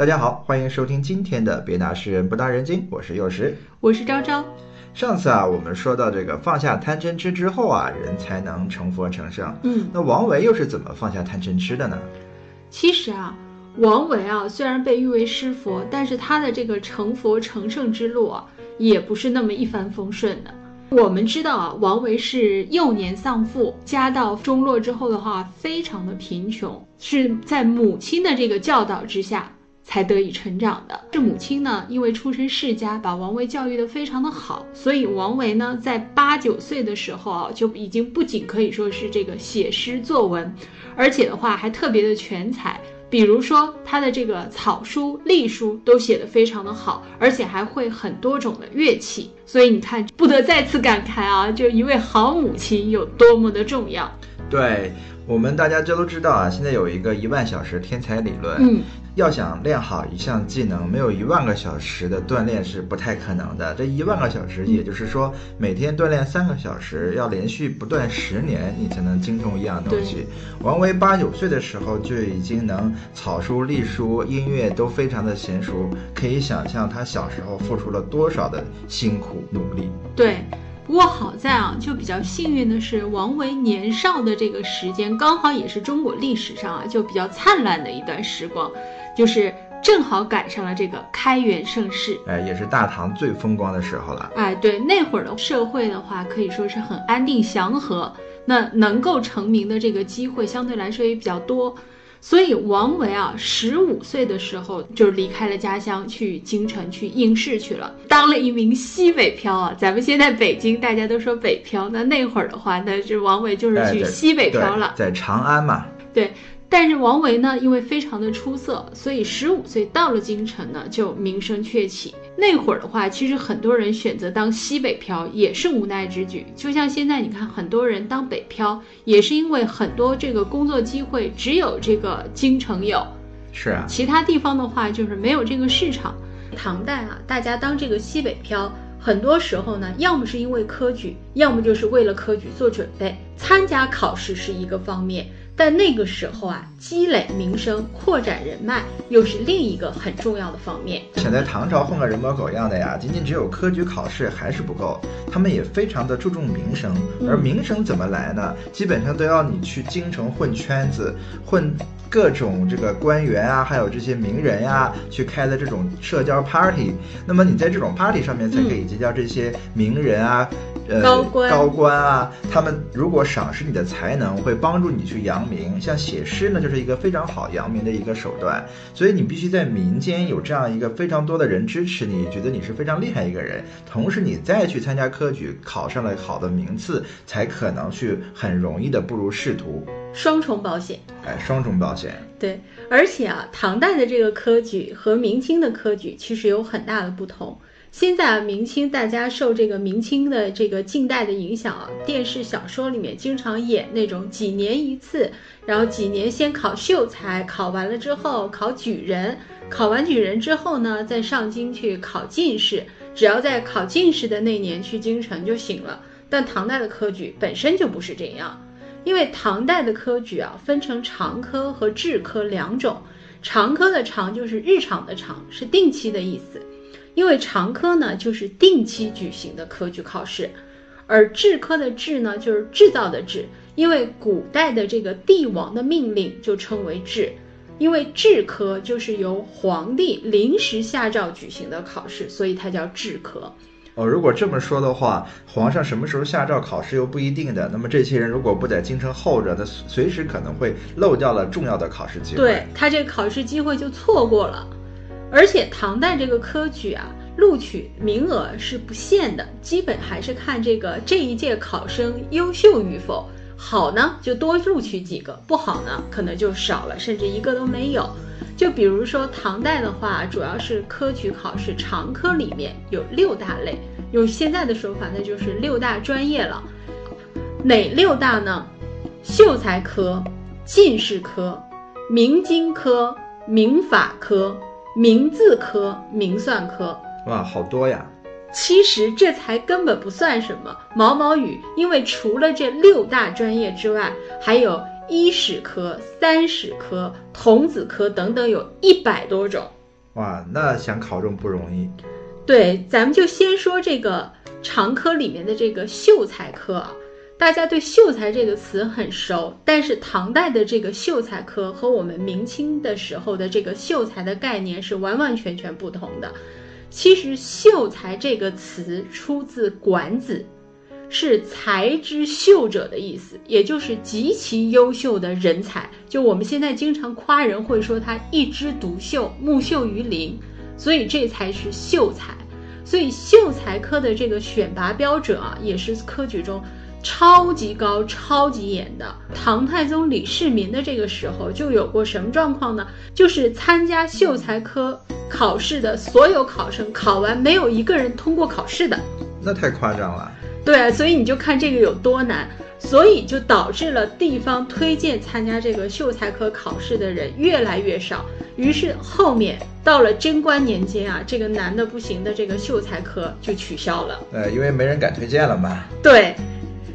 大家好，欢迎收听今天的《别拿诗人不当人精》，我是幼时，我是昭昭。上次啊，我们说到这个放下贪嗔痴之后啊，人才能成佛成圣。嗯，那王维又是怎么放下贪嗔痴的呢？其实啊，王维啊，虽然被誉为诗佛，但是他的这个成佛成圣之路啊，也不是那么一帆风顺的。我们知道啊，王维是幼年丧父，家道中落之后的话，非常的贫穷，是在母亲的这个教导之下才得以成长的。这母亲呢，因为出身世家，把王维教育的非常的好，所以王维呢，在八九岁的时候啊，就已经不仅可以说是这个写诗作文，而且的话还特别的全才。比如说他的这个草书、隶书都写得非常的好，而且还会很多种的乐器，所以你看，不得再次感慨啊，就一位好母亲有多么的重要。对我们大家这都知道啊，现在有一个一万小时天才理论。嗯。要想练好一项技能，没有一万个小时的锻炼是不太可能的。这一万个小时，也就是说每天锻炼三个小时，要连续不断十年，你才能精通一样东西。王维八九岁的时候就已经能草书、隶书、音乐都非常的娴熟，可以想象他小时候付出了多少的辛苦努力。对。不过好在啊，就比较幸运的是，王维年少的这个时间，刚好也是中国历史上啊就比较灿烂的一段时光，就是正好赶上了这个开元盛世，哎，也是大唐最风光的时候了。哎，对，那会儿的社会的话，可以说是很安定祥和，那能够成名的这个机会相对来说也比较多。所以王维啊，十五岁的时候就离开了家乡，去京城去应试去了，当了一名西北漂啊。咱们现在北京大家都说北漂，那那会儿的话，那这王维就是去西北漂了，在长安嘛。对。但是王维呢，因为非常的出色，所以十五岁到了京城呢，就名声鹊起。那会儿的话，其实很多人选择当西北漂也是无奈之举。就像现在，你看很多人当北漂，也是因为很多这个工作机会只有这个京城有，是啊，其他地方的话就是没有这个市场。唐代啊，大家当这个西北漂，很多时候呢，要么是因为科举，要么就是为了科举做准备，参加考试是一个方面。但那个时候啊，积累名声、扩展人脉，又是另一个很重要的方面。想在唐朝混个人模狗样的呀，仅仅只有科举考试还是不够，他们也非常的注重名声。而名声怎么来呢？基本上都要你去京城混圈子，混各种这个官员啊，还有这些名人呀，去开的这种社交 party。那么你在这种 party 上面才可以结交这些名人啊。呃，高官高官啊，他们如果赏识你的才能，会帮助你去扬名。像写诗呢，就是一个非常好扬名的一个手段。所以你必须在民间有这样一个非常多的人支持你，觉得你是非常厉害一个人。同时，你再去参加科举，考上了好的名次，才可能去很容易的步入仕途。双重保险，哎，双重保险。对，而且啊，唐代的这个科举和明清的科举其实有很大的不同。现在啊，明清大家受这个明清的这个近代的影响啊，电视小说里面经常演那种几年一次，然后几年先考秀才，考完了之后考举人，考完举人之后呢，再上京去考进士，只要在考进士的那年去京城就行了。但唐代的科举本身就不是这样，因为唐代的科举啊，分成常科和制科两种，常科的常就是日常的常，是定期的意思。因为常科呢，就是定期举行的科举考试，而制科的制呢，就是制造的制。因为古代的这个帝王的命令就称为制，因为制科就是由皇帝临时下诏举行的考试，所以它叫制科。哦，如果这么说的话，皇上什么时候下诏考试又不一定的。那么这些人如果不在京城候着，他随时可能会漏掉了重要的考试机会。对他这考试机会就错过了。而且唐代这个科举啊，录取名额是不限的，基本还是看这个这一届考生优秀与否，好呢就多录取几个，不好呢可能就少了，甚至一个都没有。就比如说唐代的话，主要是科举考试常科里面有六大类，用现在的说法那就是六大专业了。哪六大呢？秀才科、进士科、明经科、明法科。名字科、名算科，哇，好多呀！其实这才根本不算什么，毛毛雨。因为除了这六大专业之外，还有医史科、三史科、童子科等等，有一百多种。哇，那想考中不容易。对，咱们就先说这个常科里面的这个秀才科啊。大家对秀才这个词很熟，但是唐代的这个秀才科和我们明清的时候的这个秀才的概念是完完全全不同的。其实“秀才”这个词出自《管子》，是才之秀者的意思，也就是极其优秀的人才。就我们现在经常夸人，会说他一枝独秀，木秀于林，所以这才是秀才。所以秀才科的这个选拔标准啊，也是科举中。超级高、超级严的。唐太宗李世民的这个时候就有过什么状况呢？就是参加秀才科考试的所有考生考完，没有一个人通过考试的。那太夸张了。对，所以你就看这个有多难，所以就导致了地方推荐参加这个秀才科考试的人越来越少。于是后面到了贞观年间啊，这个难的不行的这个秀才科就取消了。呃，因为没人敢推荐了嘛。对。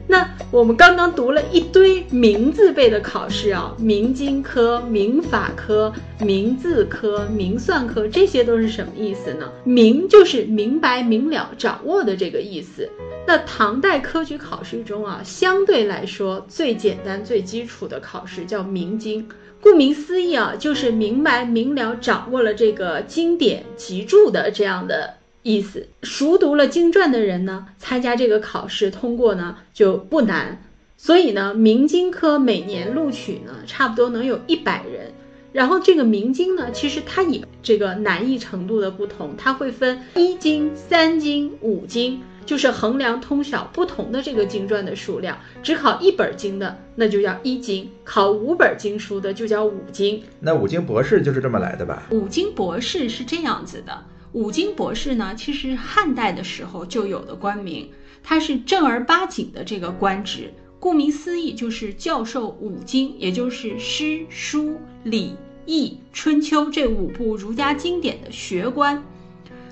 那我们刚刚读了一堆名字背的考试啊，明经科、明法科、明字科、明算科，这些都是什么意思呢？明就是明白、明了、掌握的这个意思。那唐代科举考试中啊，相对来说最简单、最基础的考试叫明经，顾名思义啊，就是明白、明了、掌握了这个经典集注的这样的。意思，熟读了经传的人呢，参加这个考试通过呢就不难。所以呢，明经科每年录取呢，差不多能有一百人。然后这个明经呢，其实它也这个难易程度的不同，它会分一经、三经、五经，就是衡量通晓不同的这个经传的数量。只考一本经的，那就叫一经；考五本经书的，就叫五经。那五经博士就是这么来的吧？五经博士是这样子的。五经博士呢，其实汉代的时候就有的官名，它是正儿八经的这个官职。顾名思义，就是教授五经，也就是诗、书、礼、易、春秋这五部儒家经典的学官。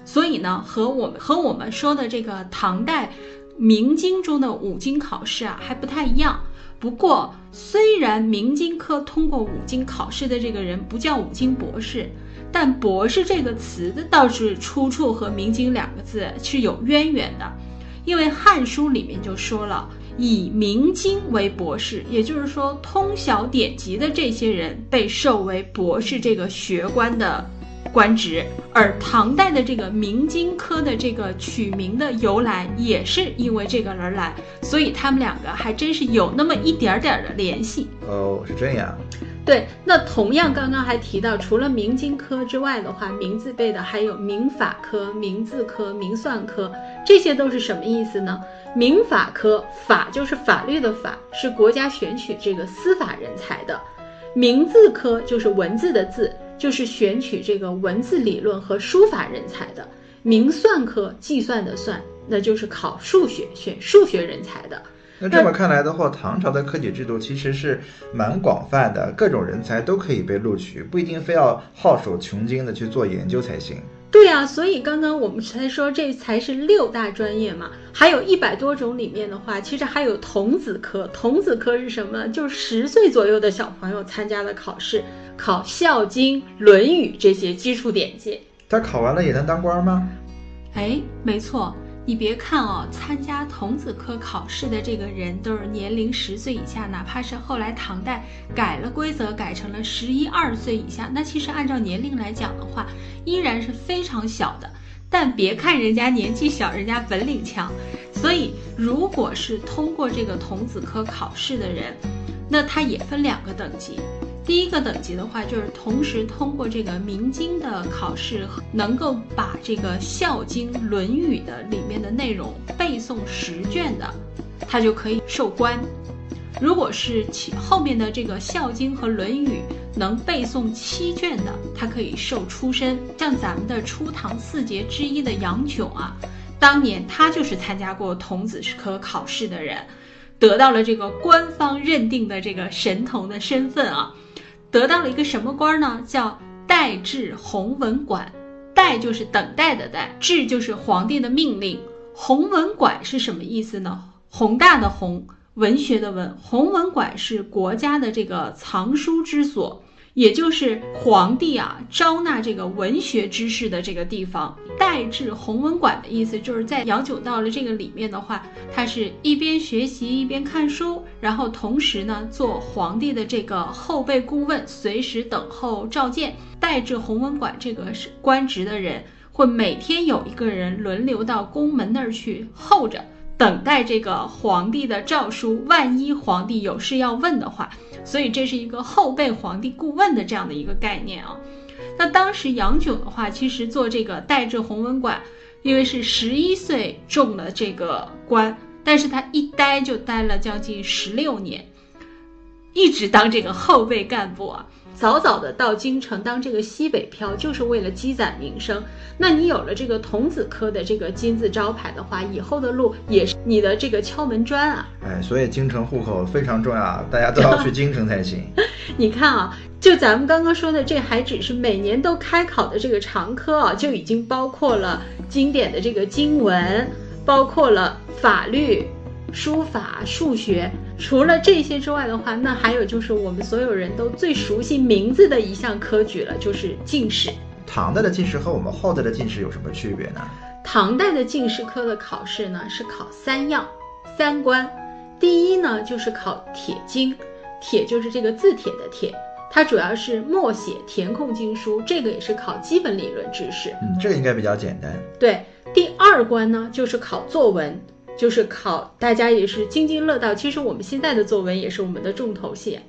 所以呢，和我们和我们说的这个唐代明经中的五经考试啊，还不太一样。不过，虽然明经科通过五经考试的这个人不叫五经博士。但“博士”这个词的倒是出处和“明经”两个字是有渊源的，因为《汉书》里面就说了，以明经为博士，也就是说，通晓典籍的这些人被授为博士这个学官的官职。而唐代的这个明经科的这个取名的由来，也是因为这个而来，所以他们两个还真是有那么一点点的联系。哦，是这样。对，那同样刚刚还提到，除了明经科之外的话，名字背的还有明法科、明字科、明算科，这些都是什么意思呢？明法科，法就是法律的法，是国家选取这个司法人才的；明字科就是文字的字，就是选取这个文字理论和书法人才的；明算科，计算的算，那就是考数学选数学人才的。那这么看来的话，唐朝的科举制度其实是蛮广泛的，各种人才都可以被录取，不一定非要耗手穷经的去做研究才行。对呀，所以刚刚我们才说这才是六大专业嘛，还有一百多种里面的话，其实还有童子科。童子科是什么？就是十岁左右的小朋友参加的考试，考《孝经》《论语》这些基础典籍。他考完了也能当官吗？哎，没错。你别看哦，参加童子科考试的这个人都是年龄十岁以下，哪怕是后来唐代改了规则，改成了十一二岁以下，那其实按照年龄来讲的话，依然是非常小的。但别看人家年纪小，人家本领强。所以，如果是通过这个童子科考试的人，那他也分两个等级。第一个等级的话，就是同时通过这个明经的考试，能够把这个《孝经》《论语》的里面的内容背诵十卷的，他就可以授官。如果是其后面的这个《孝经》和《论语》能背诵七卷的，他可以授出身。像咱们的初唐四杰之一的杨炯啊，当年他就是参加过童子科考试的人，得到了这个官方认定的这个神童的身份啊。得到了一个什么官呢？叫代制弘文馆。代就是等待的代，制就是皇帝的命令。弘文馆是什么意思呢？宏大的宏，文学的文。弘文馆是国家的这个藏书之所，也就是皇帝啊招纳这个文学知识的这个地方。代治弘文馆的意思就是在杨炯到了这个里面的话，他是一边学习一边看书，然后同时呢做皇帝的这个后备顾问，随时等候召见。代治弘文馆这个是官职的人，会每天有一个人轮流到宫门那儿去候着。等待这个皇帝的诏书，万一皇帝有事要问的话，所以这是一个后备皇帝顾问的这样的一个概念啊。那当时杨炯的话，其实做这个代治弘文馆，因为是十一岁中了这个官，但是他一待就待了将近十六年，一直当这个后备干部啊。早早的到京城当这个西北漂，就是为了积攒名声。那你有了这个童子科的这个金字招牌的话，以后的路也是你的这个敲门砖啊。哎，所以京城户口非常重要，大家都要去京城才行。你看啊，就咱们刚刚说的，这还只是每年都开考的这个常科啊，就已经包括了经典的这个经文，包括了法律。书法、数学，除了这些之外的话，那还有就是我们所有人都最熟悉名字的一项科举了，就是进士。唐代的进士和我们后代的进士有什么区别呢？唐代的进士科的考试呢是考三样三关，第一呢就是考帖经，帖就是这个字帖的帖，它主要是默写填空经书，这个也是考基本理论知识。嗯，这个应该比较简单。对，第二关呢就是考作文。就是考大家也是津津乐道。其实我们现在的作文也是我们的重头戏。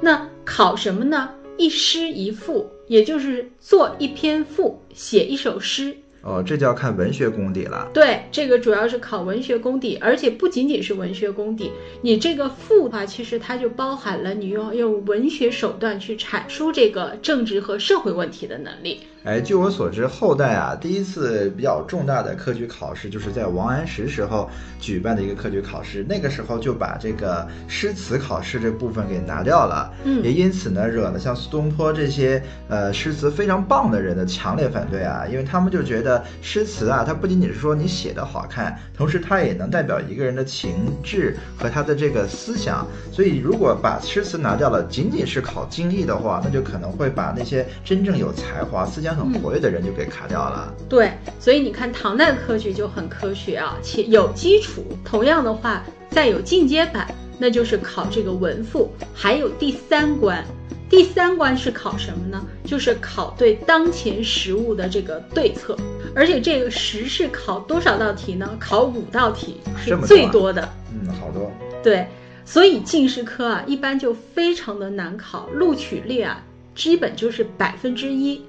那考什么呢？一诗一赋，也就是做一篇赋，写一首诗。哦，这就要看文学功底了。对，这个主要是考文学功底，而且不仅仅是文学功底。你这个赋的话，其实它就包含了你用用文学手段去阐述这个政治和社会问题的能力。哎，据我所知，后代啊，第一次比较重大的科举考试，就是在王安石时候举办的一个科举考试。那个时候就把这个诗词考试这部分给拿掉了，嗯，也因此呢，惹了像苏东坡这些呃诗词非常棒的人的强烈反对啊，因为他们就觉得诗词啊，它不仅仅是说你写的好看，同时它也能代表一个人的情志和他的这个思想。所以，如果把诗词拿掉了，仅仅是考经历的话，那就可能会把那些真正有才华、思想。很活跃的人就给卡掉了。对，所以你看唐代科举就很科学啊，且有基础。同样的话，再有进阶版，那就是考这个文赋。还有第三关，第三关是考什么呢？就是考对当前实务的这个对策。而且这个时是考多少道题呢？考五道题是最多的。嗯，好多。对，所以进士科啊，一般就非常的难考，录取率啊，基本就是百分之一。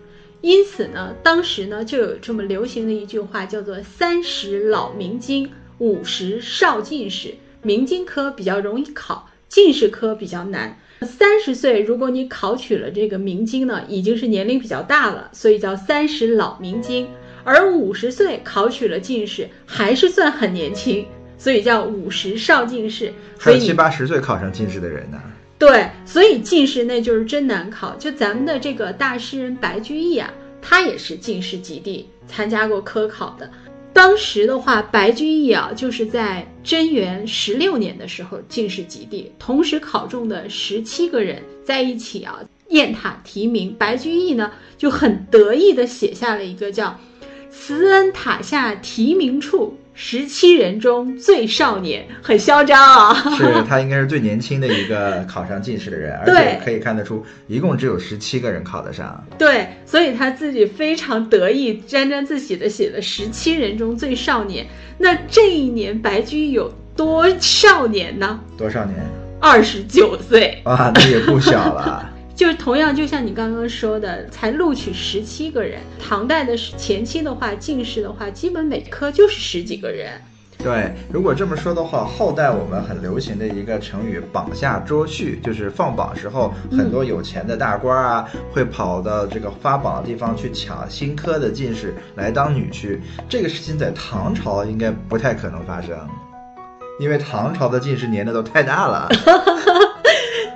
因此呢，当时呢就有这么流行的一句话，叫做“三十老明经，五十少进士”。明经科比较容易考，进士科比较难。三十岁，如果你考取了这个明经呢，已经是年龄比较大了，所以叫三十老明经；而五十岁考取了进士，还是算很年轻，所以叫五十少进士。还有七八十岁考上进士的人呢。对，所以进士那就是真难考。就咱们的这个大诗人白居易啊，他也是进士及第，参加过科考的。当时的话，白居易啊，就是在贞元十六年的时候进士及第，同时考中的十七个人在一起啊，雁塔题名。白居易呢就很得意的写下了一个叫“慈恩塔下题名处”。十七人中最少年，很嚣张啊！是他应该是最年轻的一个考上进士的人，而且可以看得出，一共只有十七个人考得上。对，所以他自己非常得意，沾沾自喜的写了十七人中最少年。那这一年白居易有多少年呢？多少年？二十九岁。哇，那也不小了。就是同样，就像你刚刚说的，才录取十七个人。唐代的前期的话，进士的话，基本每科就是十几个人。对，如果这么说的话，后代我们很流行的一个成语“榜下捉婿”，就是放榜时候，很多有钱的大官啊，会跑到这个发榜的地方去抢新科的进士来当女婿。这个事情在唐朝应该不太可能发生，因为唐朝的进士年龄都太大了。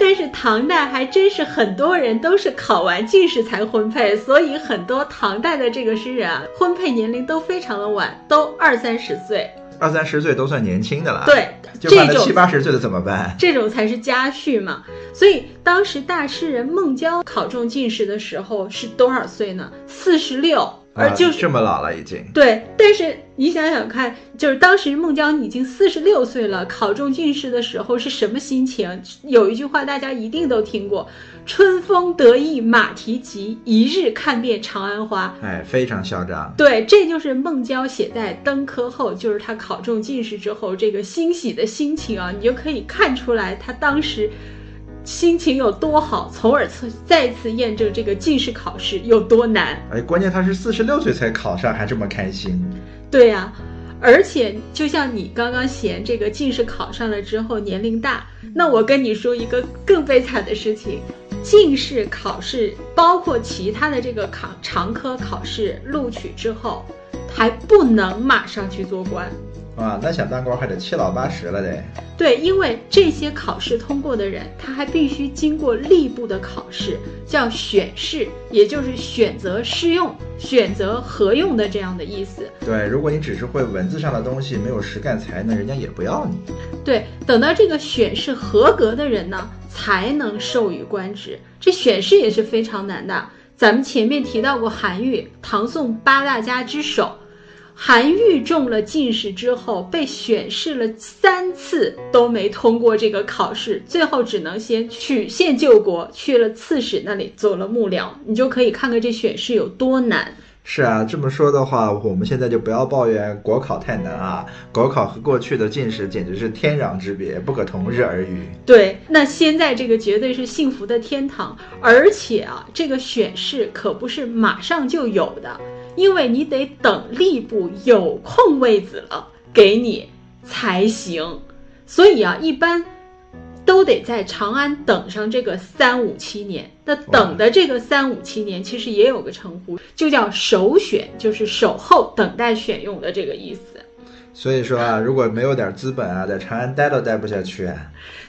但是唐代还真是很多人都是考完进士才婚配，所以很多唐代的这个诗人啊，婚配年龄都非常的晚，都二三十岁。二三十岁都算年轻的了。对，就判了这种七八十岁的怎么办？这种才是家婿嘛。所以当时大诗人孟郊考中进士的时候是多少岁呢？四十六，而啊就是、这么老了已经。对。但是你想想看，就是当时孟郊已经四十六岁了，考中进士的时候是什么心情？有一句话大家一定都听过：“春风得意马蹄疾，一日看遍长安花。”哎，非常嚣张。对，这就是孟郊写在登科后，就是他考中进士之后这个欣喜的心情啊，你就可以看出来他当时心情有多好，从而次再次验证这个进士考试有多难。哎，关键他是四十六岁才考上，还这么开心。对呀、而且就像你刚刚嫌这个进士考上了之后年龄大，那我跟你说一个更悲惨的事情。进士考试包括其他的这个考常科考试录取之后，还不能马上去做官。啊，那想当官还得七老八十了得。对，因为这些考试通过的人，他还必须经过吏部的考试，叫选试，也就是选择适用、选择合用的这样的意思。对，如果你只是会文字上的东西，没有实干才能，人家也不要你。对，等到这个选试合格的人呢，才能授予官职。这选试也是非常难的。咱们前面提到过韩愈，唐宋八大家之首。韩愈中了进士之后，被选试了三次都没通过这个考试，最后只能先曲线救国，去了刺史那里做了幕僚。你就可以看看这选试有多难。是啊，这么说的话，我们现在就不要抱怨国考太难啊，国考和过去的进士简直是天壤之别，不可同日而语。对，那现在这个绝对是幸福的天堂，而且啊，这个选试可不是马上就有的，因为你得等吏部有空位子了给你才行。所以啊，一般都得在长安等上这个三五七年。那等的这个三五七年，其实也有个称呼，就叫首选，就是守候等待选用的这个意思。所以说啊，如果没有点资本啊，在长安待都待不下去啊。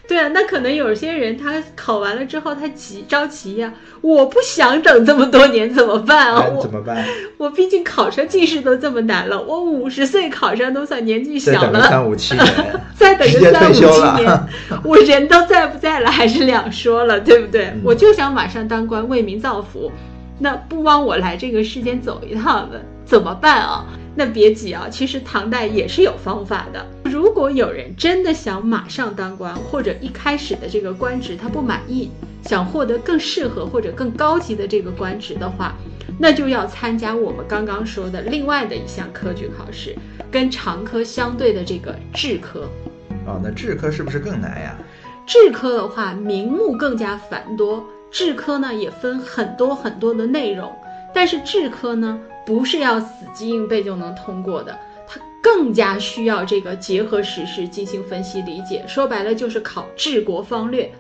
对啊，那可能有些人他考完了之后他急着急呀、我不想等这么多年怎么办啊？怎么办？我毕竟考上进士都这么难了，我五十岁考上都算年纪小了，等个三五七年，再等个三五七年，我人都在不在了还是两说了，对不对？嗯我就想马上当官为民造福，那不枉我来这个世间走一趟了怎么办啊？那别急啊，其实唐代也是有方法的。如果有人真的想马上当官，或者一开始的这个官职他不满意，想获得更适合或者更高级的这个官职的话，那就要参加我们刚刚说的另外的一项科举考试，跟常科相对的这个制科。哦，那制科是不是更难呀？制科的话，名目更加繁多，制科呢也分很多很多的内容，但是制科呢不是要死记硬背就能通过的，它更加需要这个结合实事进行分析理解。说白了就是考治国方略，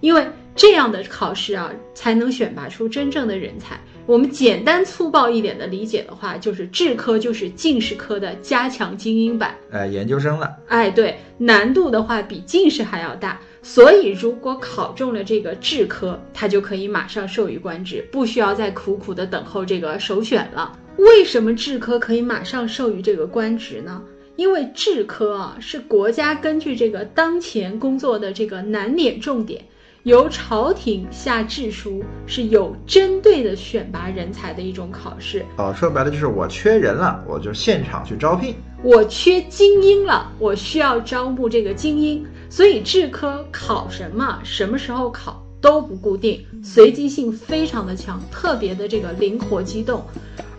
因为这样的考试啊，才能选拔出真正的人才。我们简单粗暴一点的理解的话，就是制科就是进士科的加强精英版。呃，研究生了。哎，对，难度的话比进士还要大，所以如果考中了这个制科，他就可以马上授予官职，不需要再苦苦的等候这个首选了。为什么制科可以马上授予这个官职呢？因为制科啊是国家根据这个当前工作的这个难点重点，由朝廷下制书，是有针对的选拔人才的一种考试。哦，说白了就是我缺人了，我就现场去招聘。我缺精英了，我需要招募这个精英，所以制科考什么，什么时候考都不固定，随机性非常的强，特别的这个灵活机动。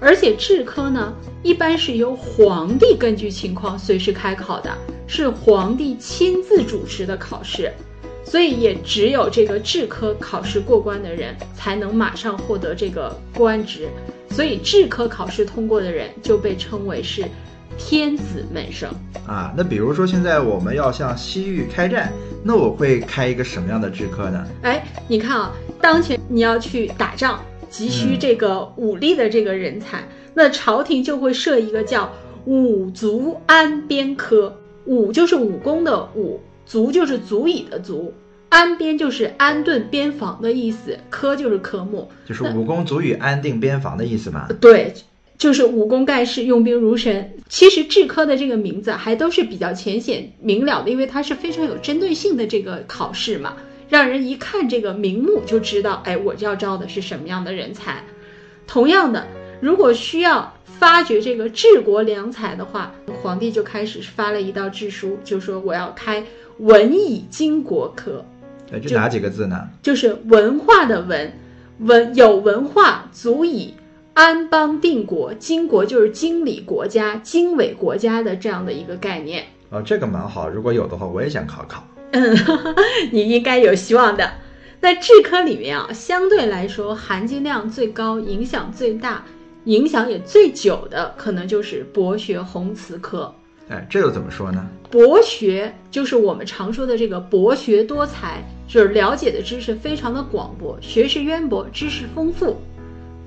而且制科呢，一般是由皇帝根据情况随时开考的，是皇帝亲自主持的考试，所以也只有这个制科考试过关的人，才能马上获得这个官职。所以制科考试通过的人就被称为是天子门生。啊，那比如说现在我们要向西域开战，那我会开一个什么样的制科呢？哎，你看啊，当前你要去打仗，急需这个武力的这个人才，那朝廷就会设一个叫武足安边科。武就是武功的武，足就是足以的足，安边就是安顿边防的意思，科就是科目。就是武功足以安定边防的意思嘛？对，就是武功盖世，用兵如神。其实制科的这个名字还都是比较浅显明了的，因为它是非常有针对性的这个考试嘛，让人一看这个名目就知道，哎，我要招的是什么样的人才。同样的，如果需要发掘这个治国良才的话，皇帝就开始发了一道制书，就说我要开文以经国科。哎，就哪几个字呢？就是文化的文，文有文化足以。安邦定国，经国就是经理国家、经纬国家的这样的一个概念。哦，这个蛮好，如果有的话，我也想考考。嗯，你应该有希望的。那制科里面啊，相对来说含金量最高、影响最大、影响也最久的，可能就是博学宏词科。哎，这又怎么说呢？博学就是我们常说的这个博学多才，就是了解的知识非常的广博，学识渊博，知识丰富。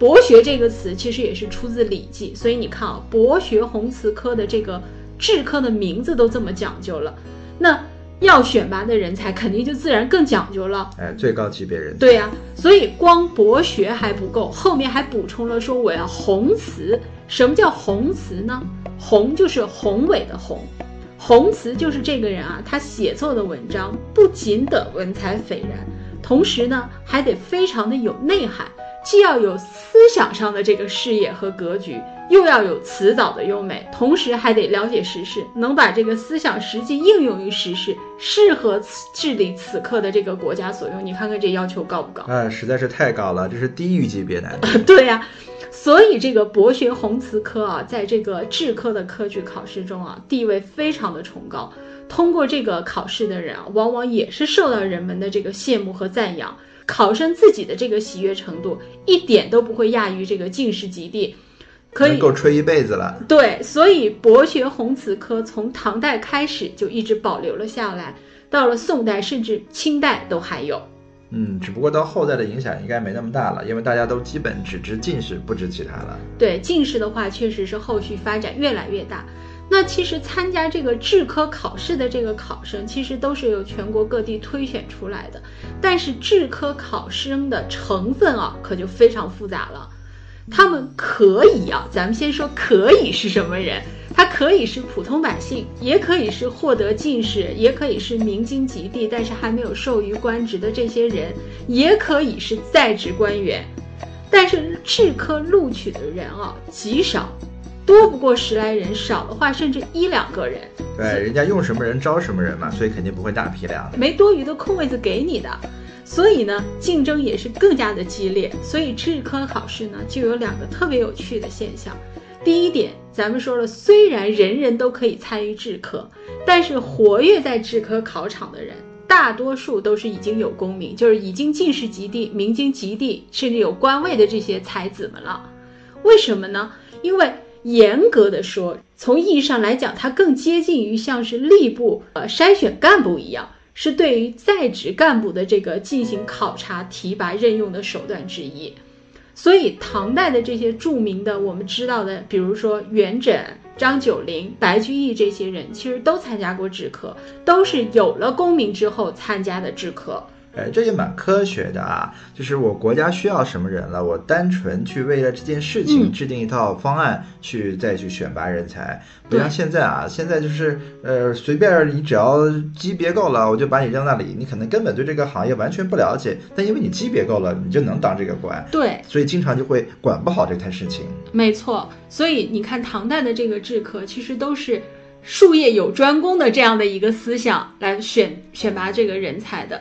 博学这个词其实也是出自《礼记》，所以你看啊，博学宏词科的这个制科的名字都这么讲究了，那要选拔的人才肯定就自然更讲究了。哎，最高级别人才。对呀，所以光博学还不够，后面还补充了说我要宏词。什么叫宏词呢？宏就是宏伟的宏，宏词就是这个人啊，他写作的文章不仅得文采斐然，同时呢还得非常的有内涵。既要有思想上的这个视野和格局，又要有辞藻的优美，同时还得了解时事，能把这个思想实际应用于时事，适合治理此刻的这个国家所用。你看看这要求高不高？啊，实在是太高了，这是地狱级别难度。对呀，所以这个博学宏词科啊，在这个制科的科举考试中啊，地位非常的崇高。通过这个考试的人啊，往往也是受到人们的这个羡慕和赞扬。考生自己的这个喜悦程度一点都不会亚于这个进士及第，可以够吹一辈子了。对，所以博学宏词科从唐代开始就一直保留了下来，到了宋代甚至清代都还有。嗯，只不过到后代的影响应该没那么大了，因为大家都基本只知进士，不知其他了。对，进士的话确实是后续发展越来越大。那其实参加这个制科考试的这个考生，其实都是由全国各地推选出来的。但是制科考生的成分啊，可就非常复杂了。他们可以啊，咱们先说可以是什么人？他可以是普通百姓，也可以是获得进士，也可以是明经及第，但是还没有授予官职的这些人，也可以是在职官员。但是制科录取的人啊，极少。多不过十来人，少的话甚至一两个人。对，人家用什么人招什么人嘛，所以肯定不会大批量的，没多余的空位子给你的。所以呢，竞争也是更加的激烈。所以制科考试呢，就有两个特别有趣的现象。第一点，咱们说了，虽然人人都可以参与制科，但是活跃在制科考场的人，大多数都是已经有功名，就是已经进士及第、明经及第，甚至有官位的这些才子们了。为什么呢？因为严格的说，从意义上来讲，它更接近于像是吏部呃筛选干部一样，是对于在职干部的这个进行考察、提拔、任用的手段之一。所以，唐代的这些著名的我们知道的，比如说元稹、张九龄、白居易这些人，其实都参加过制科，都是有了功名之后参加的制科。哎，这也蛮科学的啊！就是我国家需要什么人了，我单纯去为了这件事情制定一套方案，去再去选拔人才，不像现在啊！现在就是呃，随便你只要级别够了，我就把你扔那里，你可能根本对这个行业完全不了解，但因为你级别够了，你就能当这个官。对，所以经常就会管不好这摊事情。没错，所以你看唐代的这个制科，其实都是术业有专攻的这样的一个思想来选选拔这个人才的。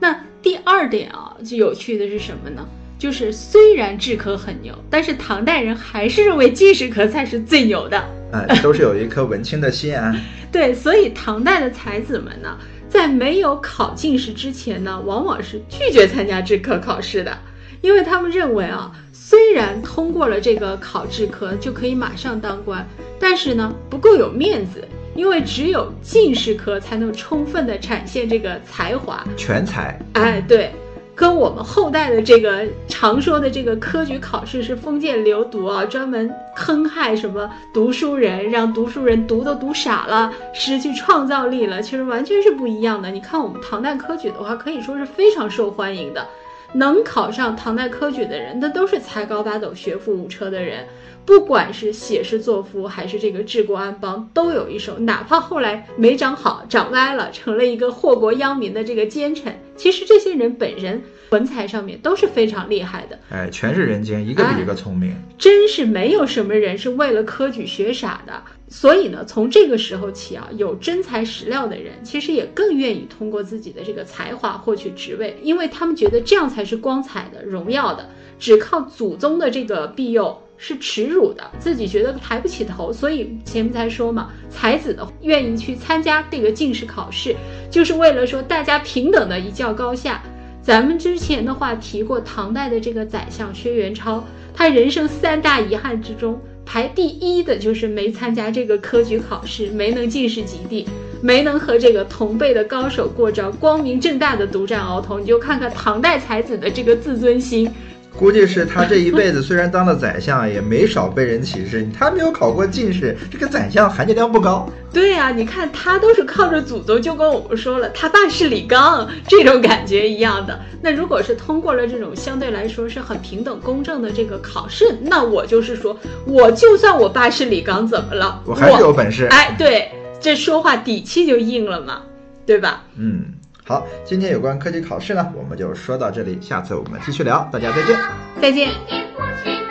那第二点啊，就有趣的是什么呢？就是虽然制科很牛，但是唐代人还是认为进士科才是最牛的。哎，都是有一颗文青的心啊。对，所以唐代的才子们呢，在没有考进士之前呢，往往是拒绝参加制科考试的，因为他们认为啊，虽然通过了这个考制科就可以马上当官，但是呢，不够有面子。因为只有进士科才能充分的展现这个才华，全才。哎，对，跟我们后代的这个常说的这个科举考试是封建流毒啊，专门坑害什么读书人，让读书人读都读傻了，失去创造力了，其实完全是不一样的。你看我们唐代科举的话，可以说是非常受欢迎的。能考上唐代科举的人，那都是才高八斗、学富五车的人。不管是写诗作赋，还是这个治国安邦，都有一手。哪怕后来没长好，长歪了，成了一个祸国殃民的这个奸臣，其实这些人本人文采上面都是非常厉害的。哎，全是人精，一个比一个聪明。真是没有什么人是为了科举学傻的。所以呢，从这个时候起啊，有真材实料的人，其实也更愿意通过自己的这个才华获取职位，因为他们觉得这样才是光彩的、荣耀的。只靠祖宗的这个庇佑是耻辱的，自己觉得抬不起头。所以前面才说嘛，才子的愿意去参加这个进士考试，就是为了说大家平等的一较高下。咱们之前的话提过，唐代的这个宰相薛元超，他人生三大遗憾之中。排第一的就是没参加这个科举考试，没能进士及第，没能和这个同辈的高手过招，光明正大的独占鳌头。你就看看唐代才子的这个自尊心。估计是他这一辈子虽然当了宰相，也没少被人歧视。他没有考过进士，这个宰相含金量不高。对呀，你看他都是靠着祖宗，就跟我们说了，他爸是李刚，这种感觉一样的。那如果是通过了这种相对来说是很平等公正的这个考试，那我就是说，我就算我爸是李刚，怎么了？我还是有本事。哎，对，这说话底气就硬了嘛，对吧？嗯。好今天有关科技考试呢我们就说到这里下次我们继续聊大家再见。再见。